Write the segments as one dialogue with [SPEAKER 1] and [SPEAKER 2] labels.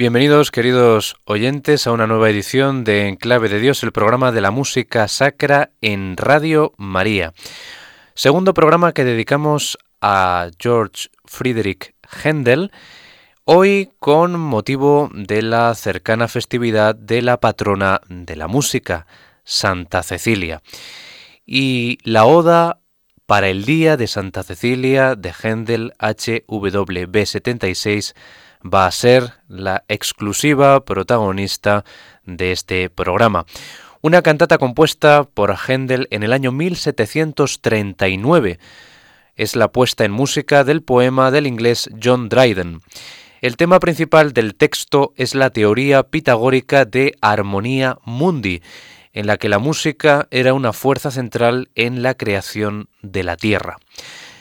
[SPEAKER 1] Bienvenidos, queridos oyentes, a una nueva edición de Enclave de Dios, el programa de la música sacra en Radio María. Segundo programa que dedicamos a George Friedrich Händel, hoy con motivo de la cercana festividad de la patrona de la música, Santa Cecilia. Y la oda para el Día de Santa Cecilia de Händel HWB 76 va a ser la exclusiva protagonista de este programa. Una cantata compuesta por Händel en el año 1739. Es la puesta en música del poema del inglés John Dryden. El tema principal del texto es la teoría pitagórica de armonía mundi, en la que la música era una fuerza central en la creación de la tierra.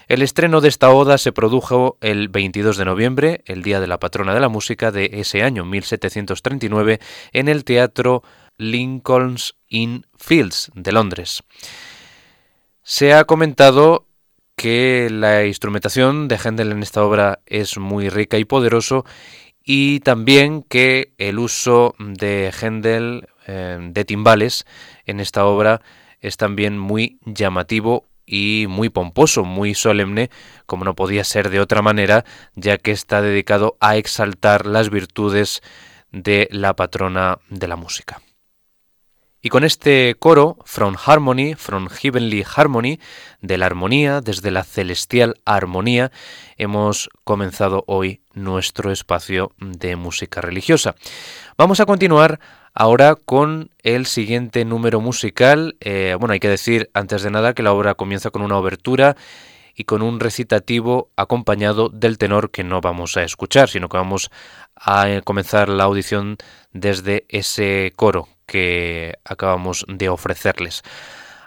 [SPEAKER 1] El estreno de esta oda se produjo el 22 de noviembre, el día de la patrona de la música de ese año, 1739, en el Teatro Lincoln's Inn Fields de Londres. Se ha comentado que la instrumentación de Händel en esta obra es muy rica y poderoso y también que el uso de Händel eh, de timbales en esta obra es también muy llamativo y muy pomposo, muy solemne, como no podía ser de otra manera, ya que está dedicado a exaltar las virtudes de la patrona de la música. Y con este coro, From Harmony, From Heavenly Harmony, de la armonía, desde la celestial armonía, hemos comenzado hoy nuestro espacio de música religiosa. Vamos a continuar Ahora con el siguiente número musical, eh, bueno, hay que decir antes de nada que la obra comienza con una obertura y con un recitativo acompañado del tenor que no vamos a escuchar, sino que vamos a eh, comenzar la audición desde ese coro que acabamos de ofrecerles.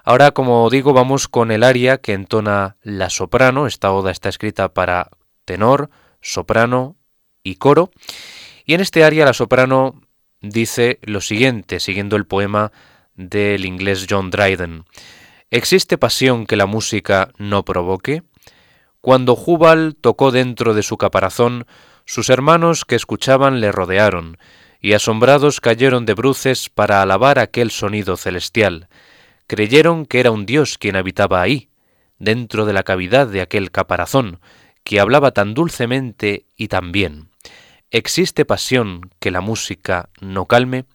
[SPEAKER 1] Ahora, como digo, vamos con el aria que entona la soprano. Esta oda está escrita para tenor, soprano y coro. Y en este aria la soprano dice lo siguiente, siguiendo el poema del inglés John Dryden. ¿Existe pasión que la música no provoque? Cuando Jubal tocó dentro de su caparazón, sus hermanos que escuchaban le rodearon, y asombrados cayeron de bruces para alabar aquel sonido celestial. Creyeron que era un dios quien habitaba ahí, dentro de la cavidad de aquel caparazón, que hablaba tan dulcemente y tan bien. ¿Existe pasión que la música no calme?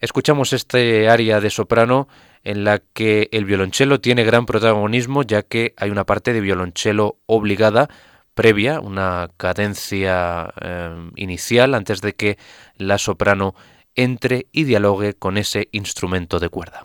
[SPEAKER 1] Escuchamos este aria de soprano en la que el violonchelo tiene gran protagonismo ya que hay una parte de violonchelo obligada previa, una cadencia eh, inicial antes de que la soprano entre y dialogue con ese instrumento de cuerda.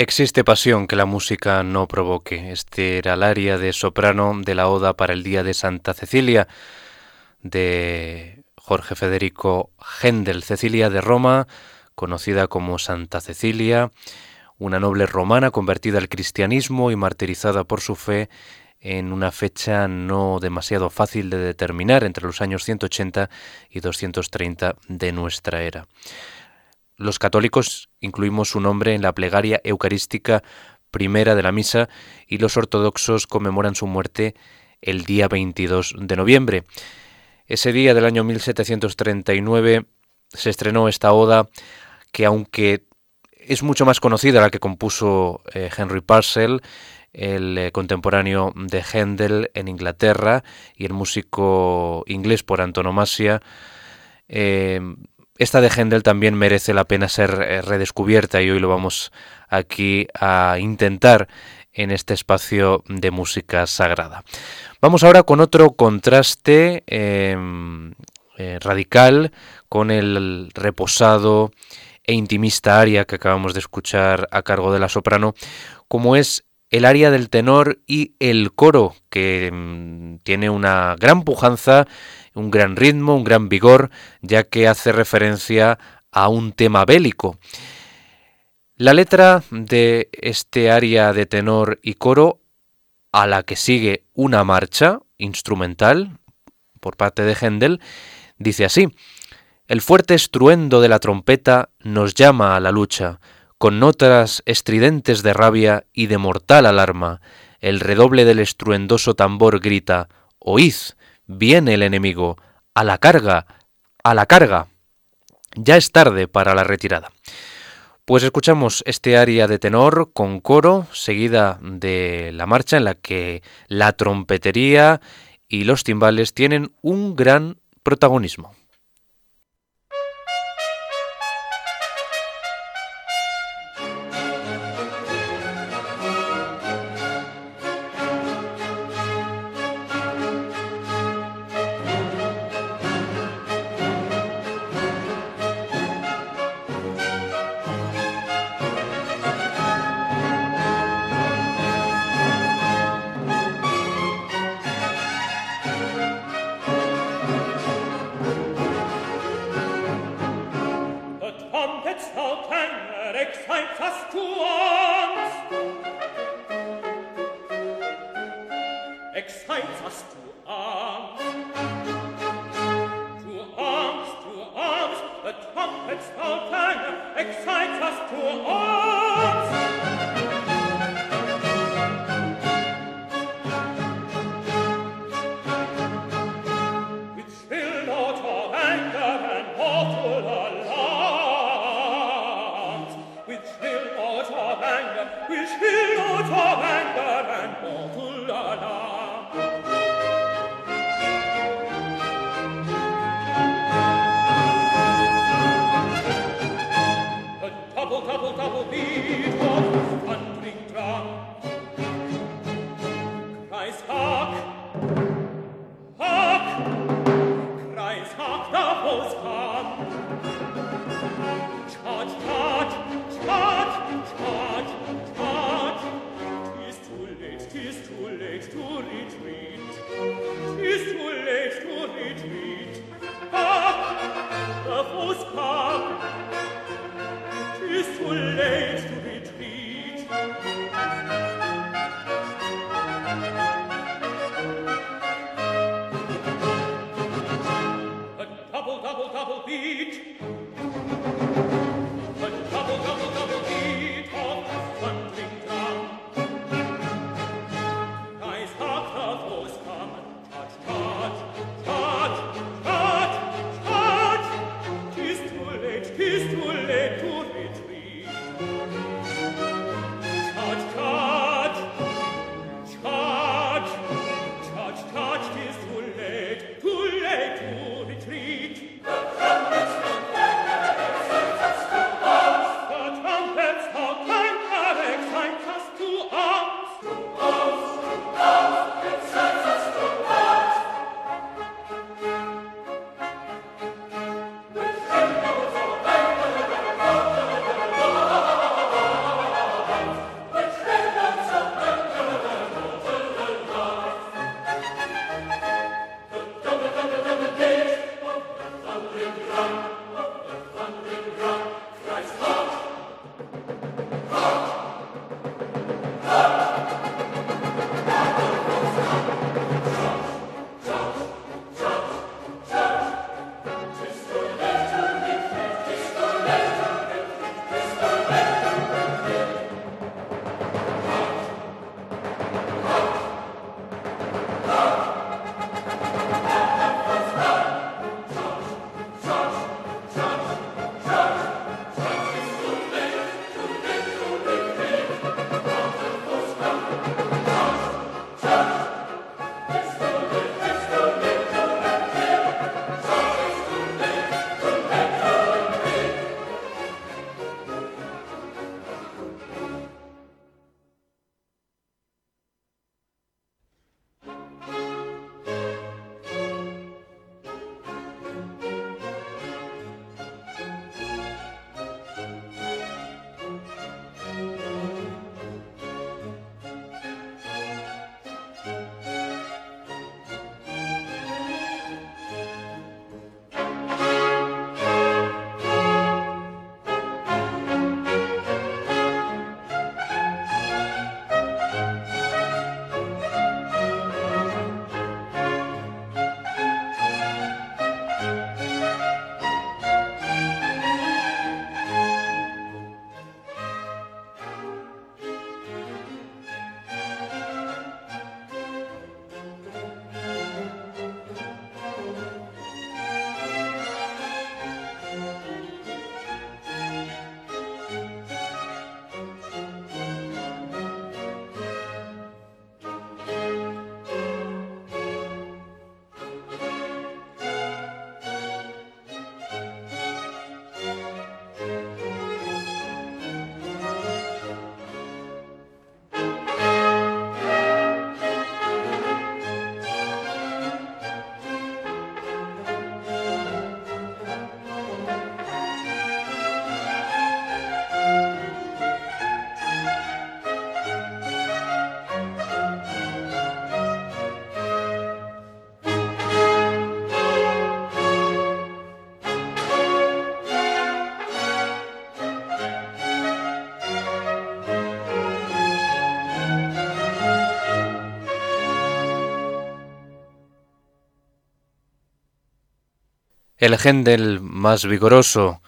[SPEAKER 1] Existe pasión que la música no provoque. Este era el aria de soprano de la Oda para el Día de Santa Cecilia de Jorge Federico Händel. Cecilia de Roma, conocida como Santa Cecilia, una noble romana convertida al cristianismo y martirizada por su fe en una fecha no demasiado fácil de determinar entre los años 180 y 230 de nuestra era. Los católicos incluimos su nombre en la plegaria eucarística primera de la misa y los ortodoxos conmemoran su muerte el día 22 de noviembre. Ese día del año 1739 se estrenó esta oda que aunque es mucho más conocida la que compuso eh, Henry Purcell, el eh, contemporáneo de Händel en Inglaterra y el músico inglés por antonomasia, eh, esta de Händel también merece la pena ser eh, redescubierta y hoy lo vamos aquí a intentar en este espacio de música sagrada. Vamos ahora con otro contraste em, eh, radical con el reposado e intimista aria que acabamos de escuchar a cargo de la soprano, como es el aria del tenor y el coro, que em, tiene una gran pujanza un gran ritmo, un gran vigor, ya que hace referencia a un tema bélico. La letra de este aria de tenor y coro, a la que sigue una marcha instrumental por parte de Händel, dice así, El fuerte estruendo de la trompeta nos llama a la lucha, con notas estridentes de rabia y de mortal alarma, el redoble del estruendoso tambor grita, Oíd, Viene el enemigo. A la carga. A la carga. Ya es tarde para la retirada. Pues escuchamos este aria de tenor con coro, seguida de la marcha en la que la trompetería y los timbales tienen un gran protagonismo.
[SPEAKER 2] jetzt auf deine Exaltatur. Oh!
[SPEAKER 1] El Händel más vigoroso,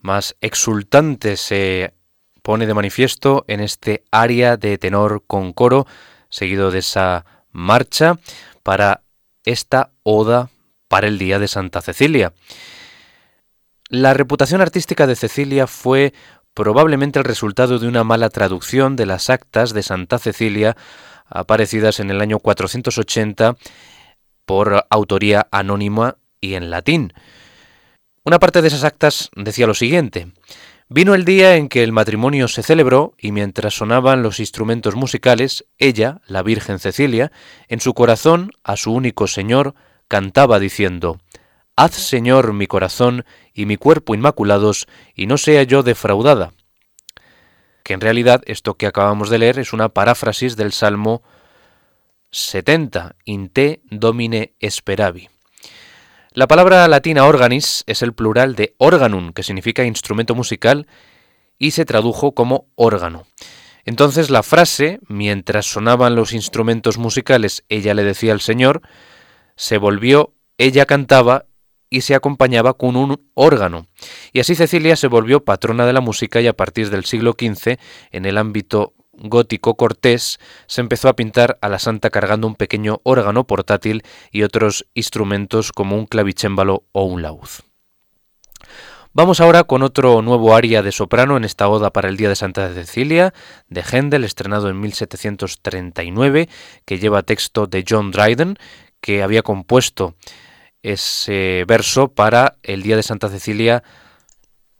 [SPEAKER 1] más exultante se pone de manifiesto en este área de tenor con coro, seguido de esa marcha para esta oda para el Día de Santa Cecilia. La reputación artística de Cecilia fue probablemente el resultado de una mala traducción de las actas de Santa Cecilia aparecidas en el año 480 por autoría anónima y en latín. Una parte de esas actas decía lo siguiente. Vino el día en que el matrimonio se celebró y mientras sonaban los instrumentos musicales, ella, la Virgen Cecilia, en su corazón a su único Señor, cantaba diciendo, Haz, Señor, mi corazón y mi cuerpo inmaculados, y no sea yo defraudada. Que en realidad esto que acabamos de leer es una paráfrasis del Salmo 70, In te domine speravi. La palabra latina organis es el plural de organum, que significa instrumento musical, y se tradujo como órgano. Entonces la frase, mientras sonaban los instrumentos musicales, ella le decía al Señor, se volvió, ella cantaba y se acompañaba con un órgano. Y así Cecilia se volvió patrona de la música y a partir del siglo XV, en el ámbito gótico cortés, se empezó a pintar a la santa cargando un pequeño órgano portátil y otros instrumentos como un clavicémbalo o un laúd. Vamos ahora con otro nuevo aria de soprano en esta oda para el Día de Santa Cecilia, de Händel, estrenado en 1739, que lleva texto de John Dryden, que había compuesto ese verso para el Día de Santa Cecilia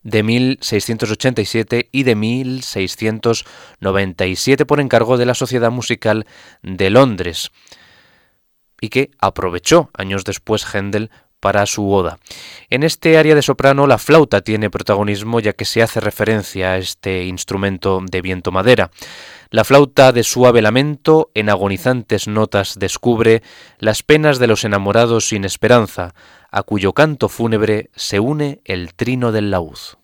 [SPEAKER 1] de 1687 y de 1697 por encargo de la Sociedad Musical de Londres y que aprovechó años después Händel para su oda. En este área de soprano la flauta tiene protagonismo ya que se hace referencia a este instrumento de viento madera. La flauta de suave lamento en agonizantes notas descubre las penas de los enamorados sin esperanza, a cuyo canto fúnebre se une el trino del laúd.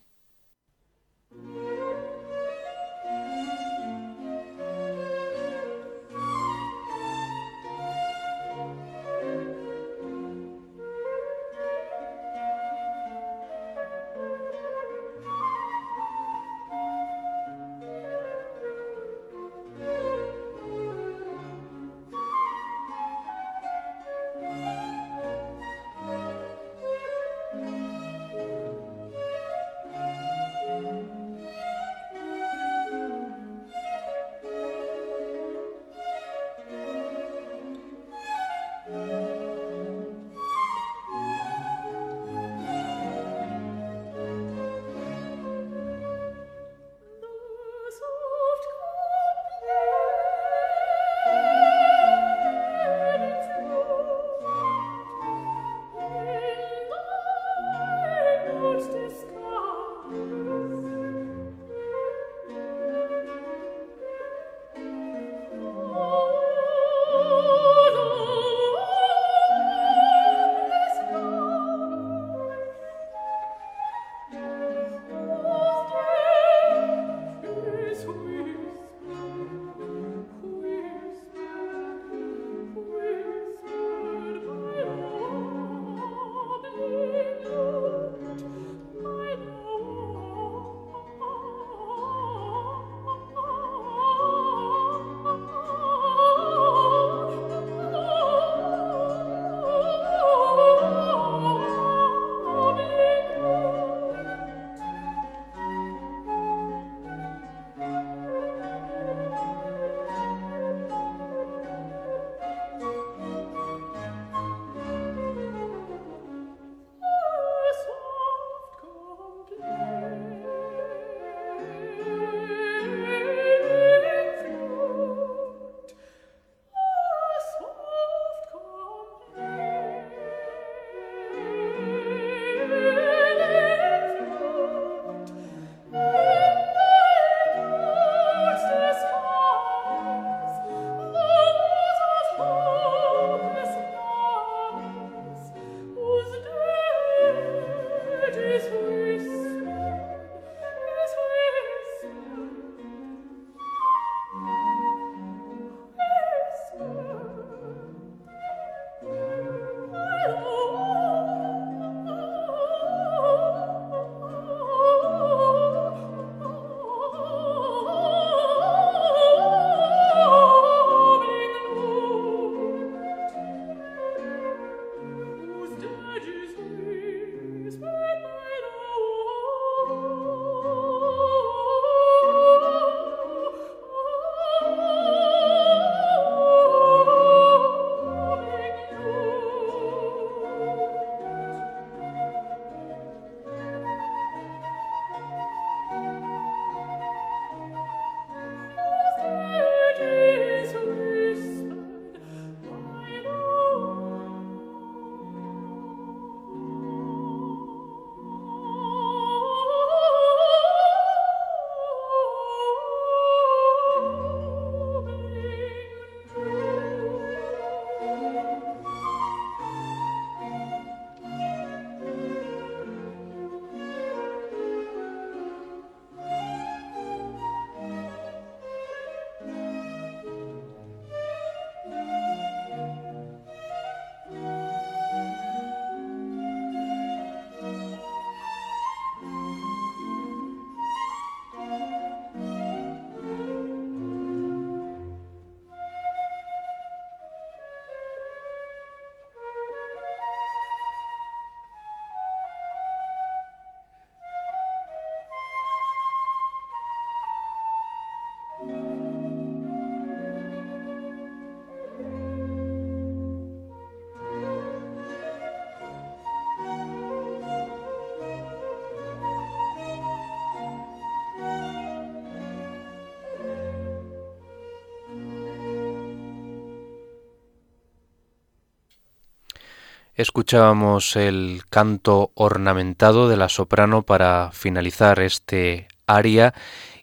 [SPEAKER 1] Escuchábamos el canto ornamentado de la soprano para finalizar este aria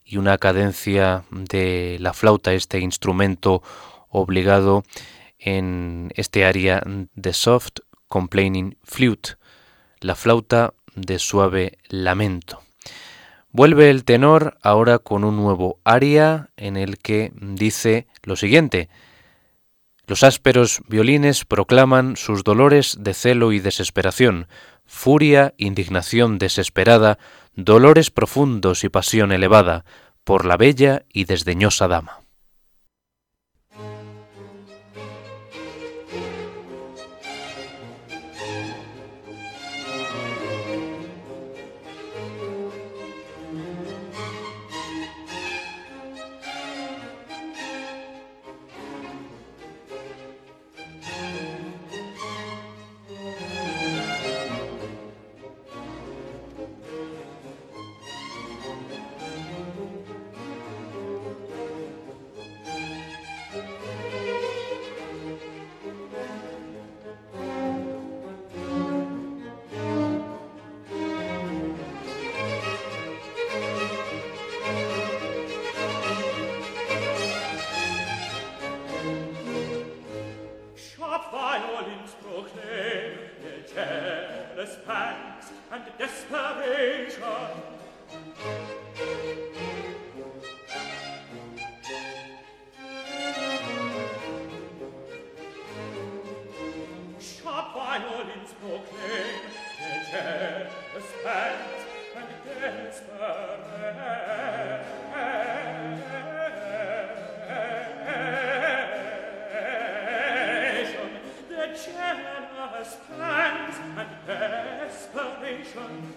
[SPEAKER 1] y una cadencia de la flauta, este instrumento obligado en este aria de soft complaining flute, la flauta de suave lamento. Vuelve el tenor ahora con un nuevo aria en el que dice lo siguiente: los ásperos violines proclaman sus dolores de celo y desesperación, furia, indignación desesperada, dolores profundos y pasión elevada, por la bella y desdeñosa dama. understands and desperation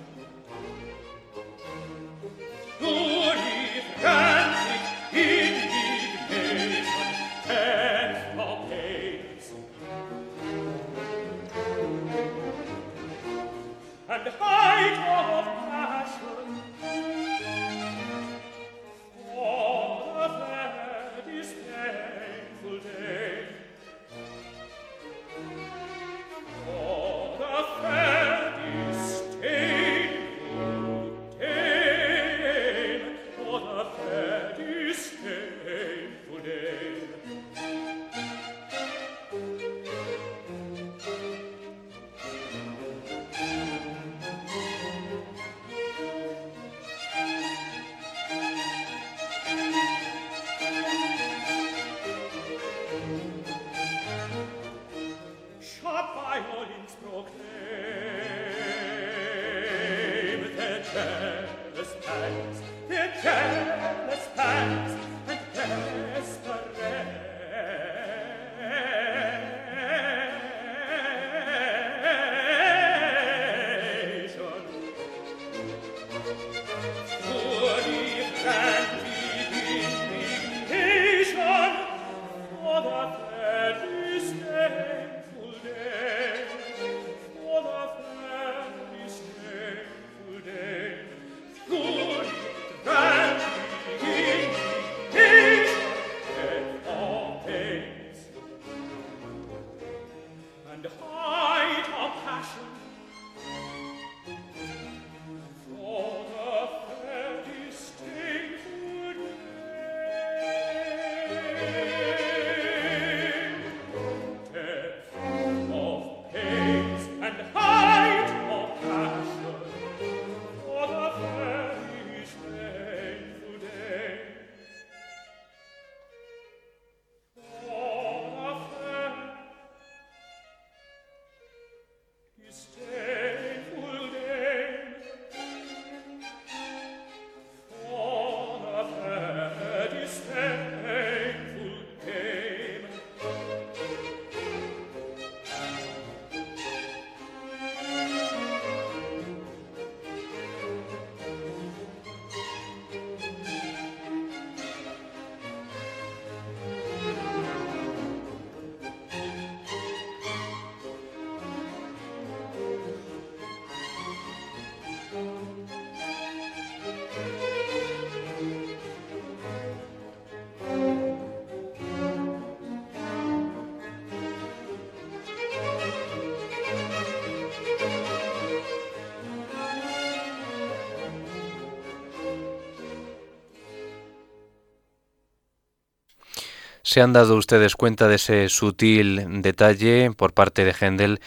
[SPEAKER 1] ¿Se han dado ustedes cuenta de ese sutil detalle por parte de Händel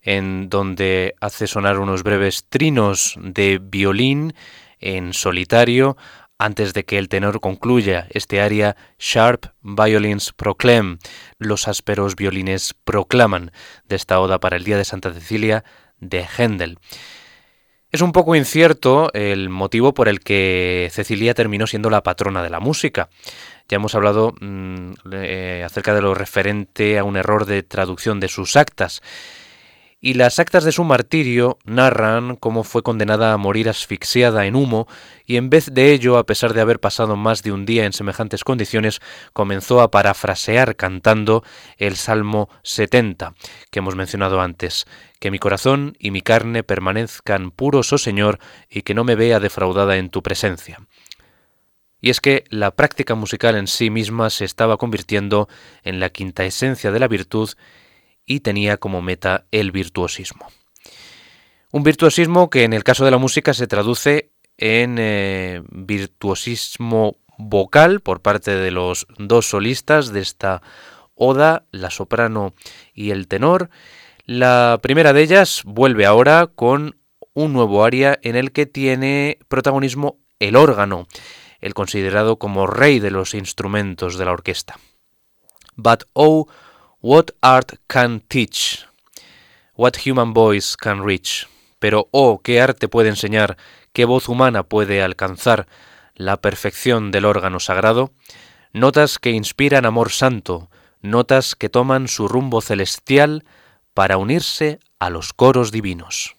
[SPEAKER 1] en donde hace sonar unos breves trinos de violín en solitario antes de que el tenor concluya este aria Sharp Violins Proclaim, los ásperos violines proclaman de esta oda para el Día de Santa Cecilia de Händel. Es un poco incierto el motivo por el que Cecilia terminó siendo la patrona de la música. Ya hemos hablado mm, eh, acerca de lo referente a un error de traducción de sus actas y las actas de su martirio narran cómo fue condenada a morir asfixiada en humo y en vez de ello, a pesar de haber pasado más de un día en semejantes condiciones, comenzó a parafrasear cantando el Salmo 70 que hemos mencionado antes, que mi corazón y mi carne permanezcan puros, oh Señor, y que no me vea defraudada en tu presencia. Y es que la práctica musical en sí misma se estaba convirtiendo en la quinta esencia de la virtud y tenía como meta el virtuosismo. Un virtuosismo que en el caso de la música se traduce en eh, virtuosismo vocal por parte de los dos solistas de esta oda, la soprano y el tenor. La primera de ellas vuelve ahora con un nuevo aria en el que tiene protagonismo el órgano, el considerado como rey de los instrumentos de la orquesta. But oh, What art can teach? What human voice can reach? Pero, oh, qué arte puede enseñar, qué voz humana puede alcanzar la perfección del órgano sagrado, notas que inspiran amor santo, notas que toman su rumbo celestial para unirse a los coros divinos.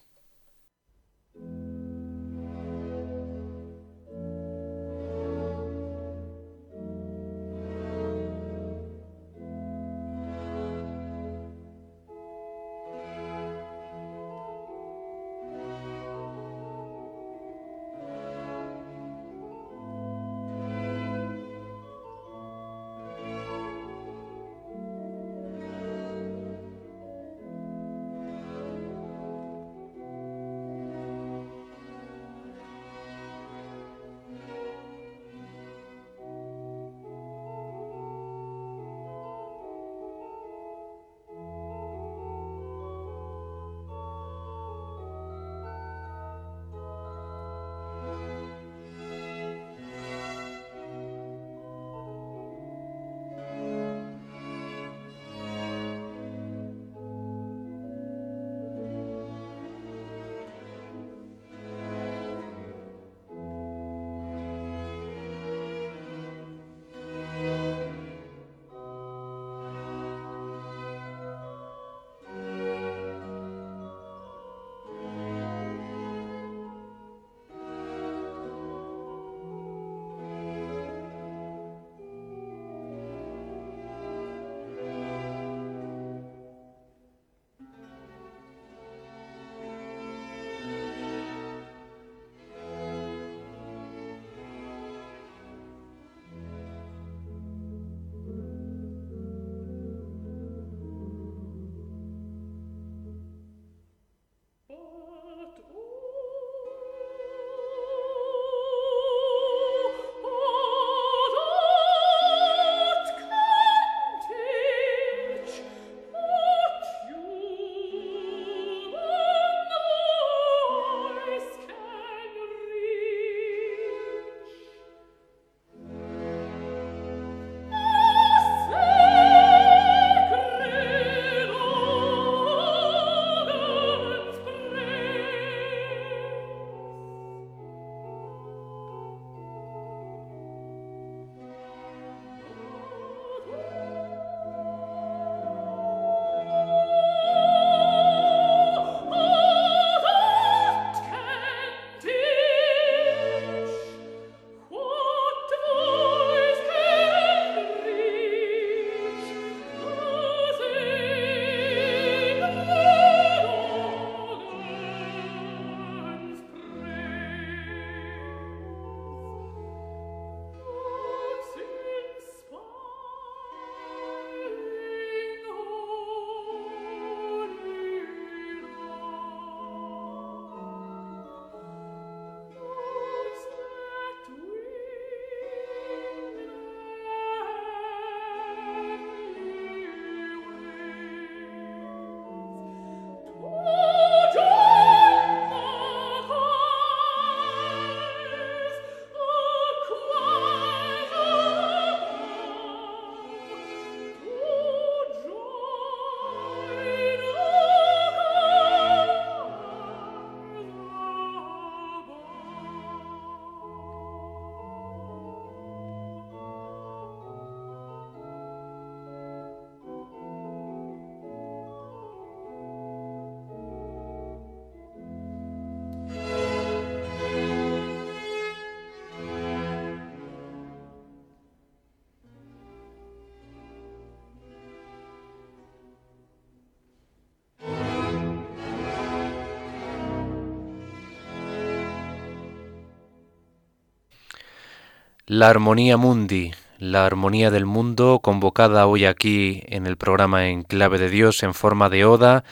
[SPEAKER 1] La armonía mundi, la armonía del mundo, convocada hoy aquí en el programa En Clave de Dios en forma de oda,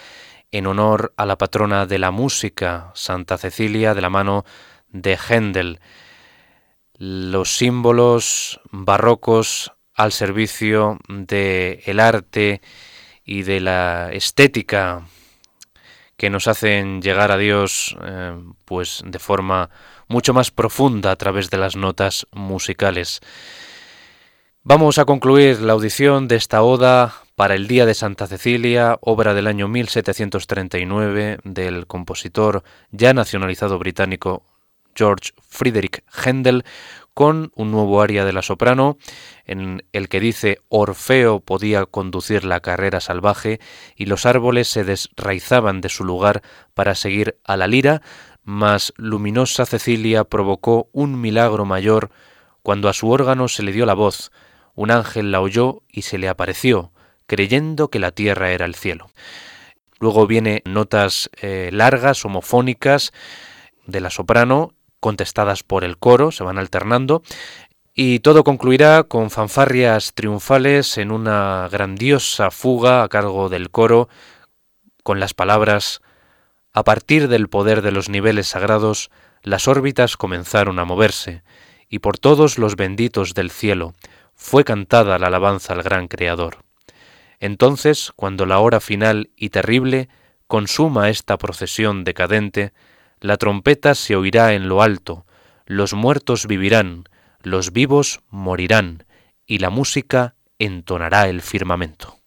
[SPEAKER 1] en honor a la patrona de la música, Santa Cecilia, de la mano de Händel. Los símbolos barrocos al servicio del el arte y de la estética que nos hacen llegar a Dios eh, pues de forma mucho más profunda a través de las notas musicales. Vamos a concluir la audición de esta oda para el Día de Santa Cecilia, obra del año 1739 del compositor ya nacionalizado británico George Friedrich Händel, con un nuevo aria de la soprano, en el que dice Orfeo podía conducir la carrera salvaje y los árboles se desraizaban de su lugar para seguir a la lira, mas luminosa Cecilia provocó un milagro mayor cuando a su órgano se le dio la voz, un ángel la oyó y se le apareció, creyendo que la tierra era el cielo. Luego viene notas eh, largas, homofónicas, de la soprano, contestadas por el coro, se van alternando, y todo concluirá con fanfarrias triunfales en una grandiosa fuga a cargo del coro, con las palabras A partir del poder de los niveles sagrados, las órbitas comenzaron a moverse, y por todos los benditos del cielo fue cantada la alabanza al gran Creador. Entonces, cuando la hora final y terrible consuma esta procesión decadente, la trompeta se oirá en lo alto, los muertos vivirán, los vivos morirán, y la música entonará el firmamento.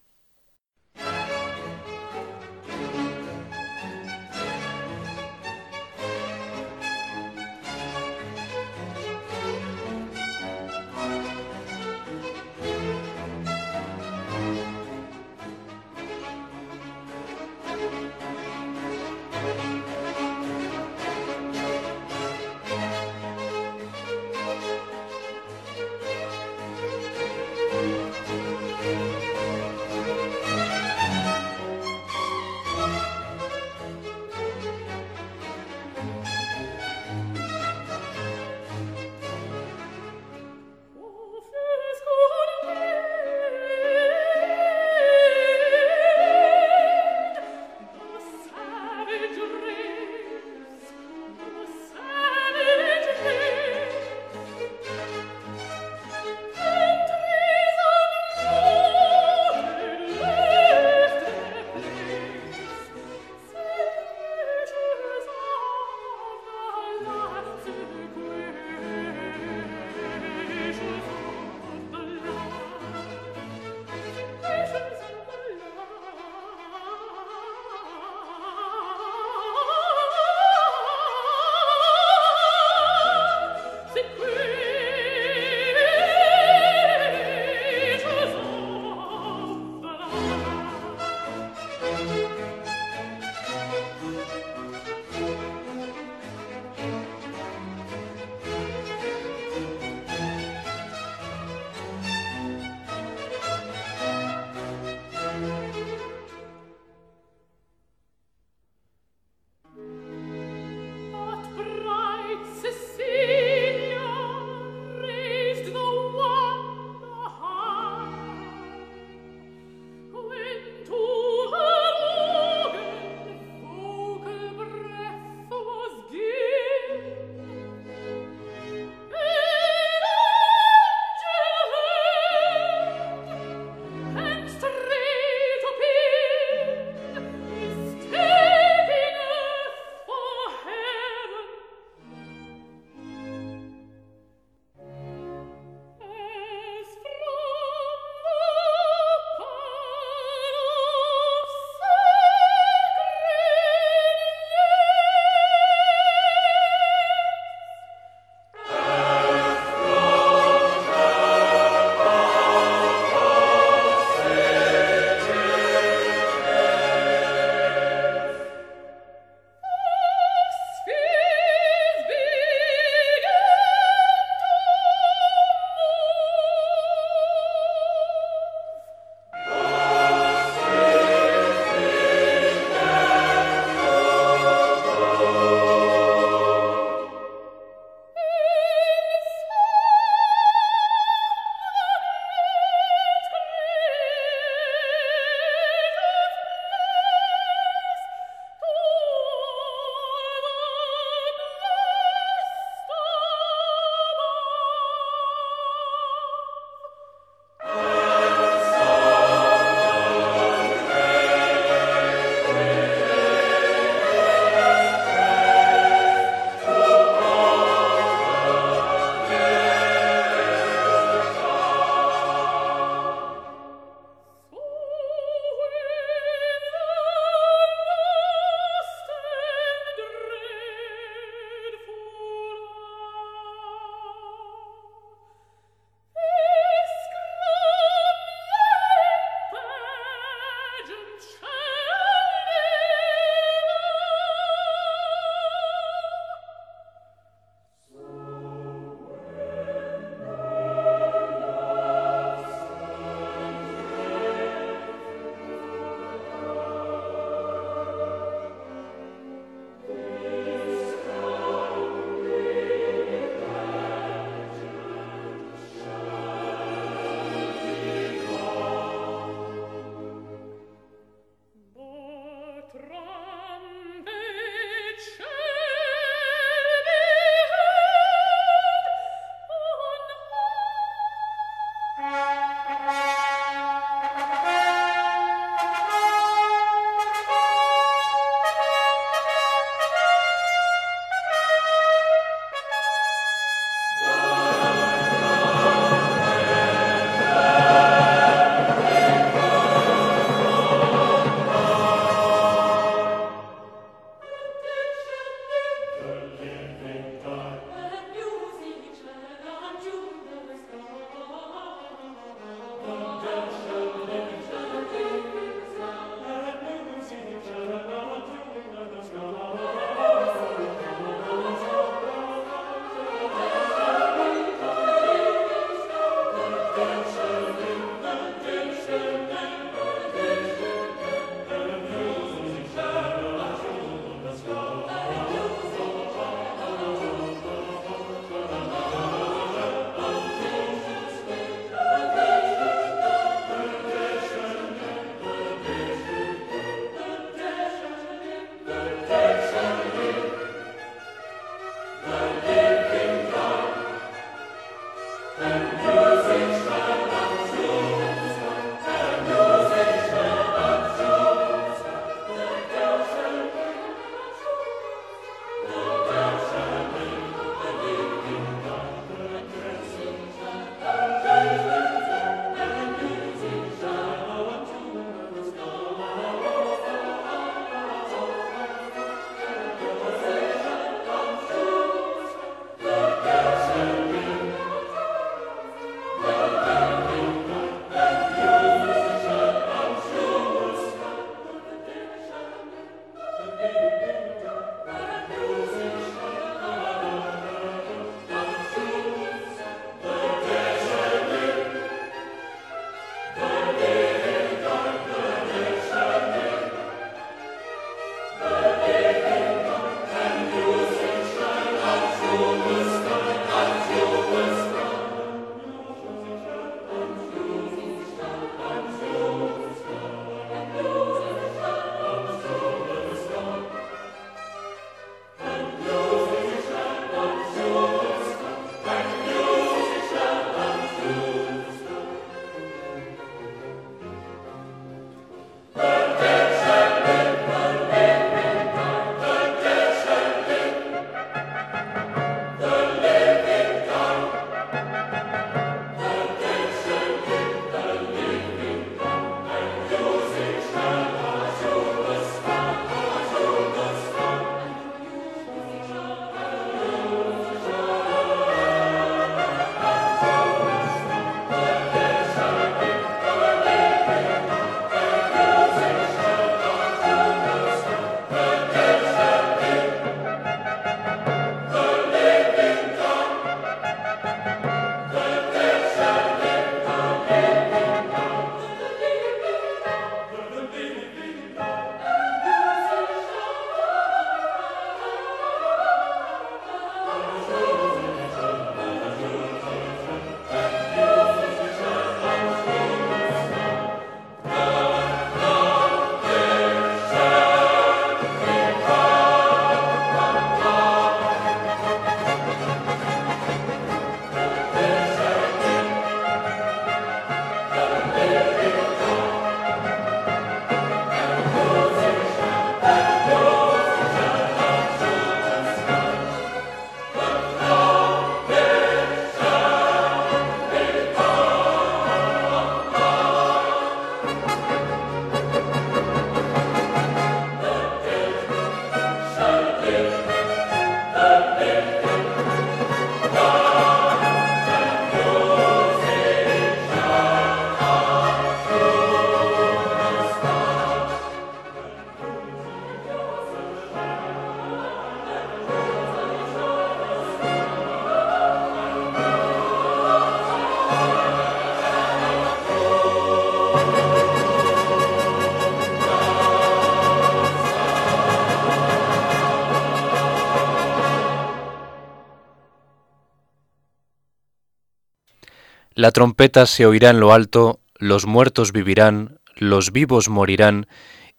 [SPEAKER 1] La trompeta se oirá en lo alto, los muertos vivirán, los vivos morirán,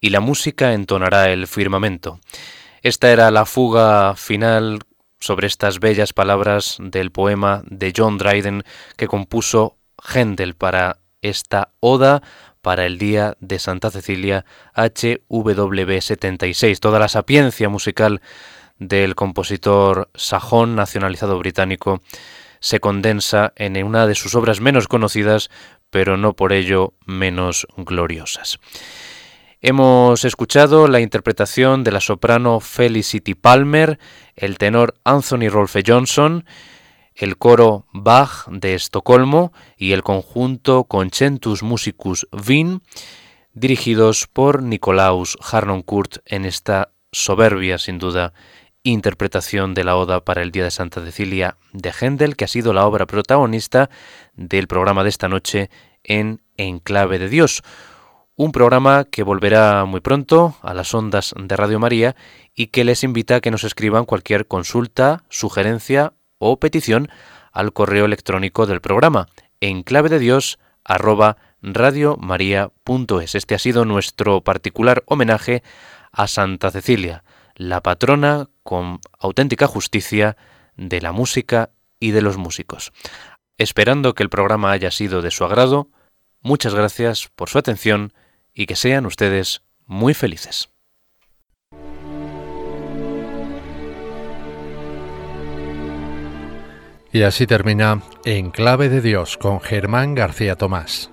[SPEAKER 1] y la música entonará el firmamento. Esta era la fuga final sobre estas bellas palabras del poema de John Dryden que compuso Händel para esta oda para el Día de Santa Cecilia HWB 76. Toda la sapiencia musical del compositor sajón nacionalizado británico se condensa en una de sus obras menos conocidas, pero no por ello menos gloriosas. Hemos escuchado la interpretación de la soprano Felicity Palmer, el tenor Anthony Rolfe Johnson, el coro Bach de Estocolmo y el conjunto Concentus Musicus Wien, dirigidos por Nicolaus Harnoncourt en esta soberbia, sin duda, interpretación de la Oda para el Día de Santa Cecilia de Händel, que ha sido la obra protagonista del programa de esta noche en Enclave de Dios. Un programa que volverá muy pronto a las ondas de Radio María y que les invita a que nos escriban cualquier consulta, sugerencia o petición al correo electrónico del programa arroba Este ha sido nuestro particular homenaje a Santa Cecilia, la patrona con auténtica justicia de la música y de los músicos. Esperando que el programa haya sido de su agrado, muchas gracias por su atención y que sean ustedes muy felices.
[SPEAKER 3] Y así termina En Clave de Dios con Germán García Tomás.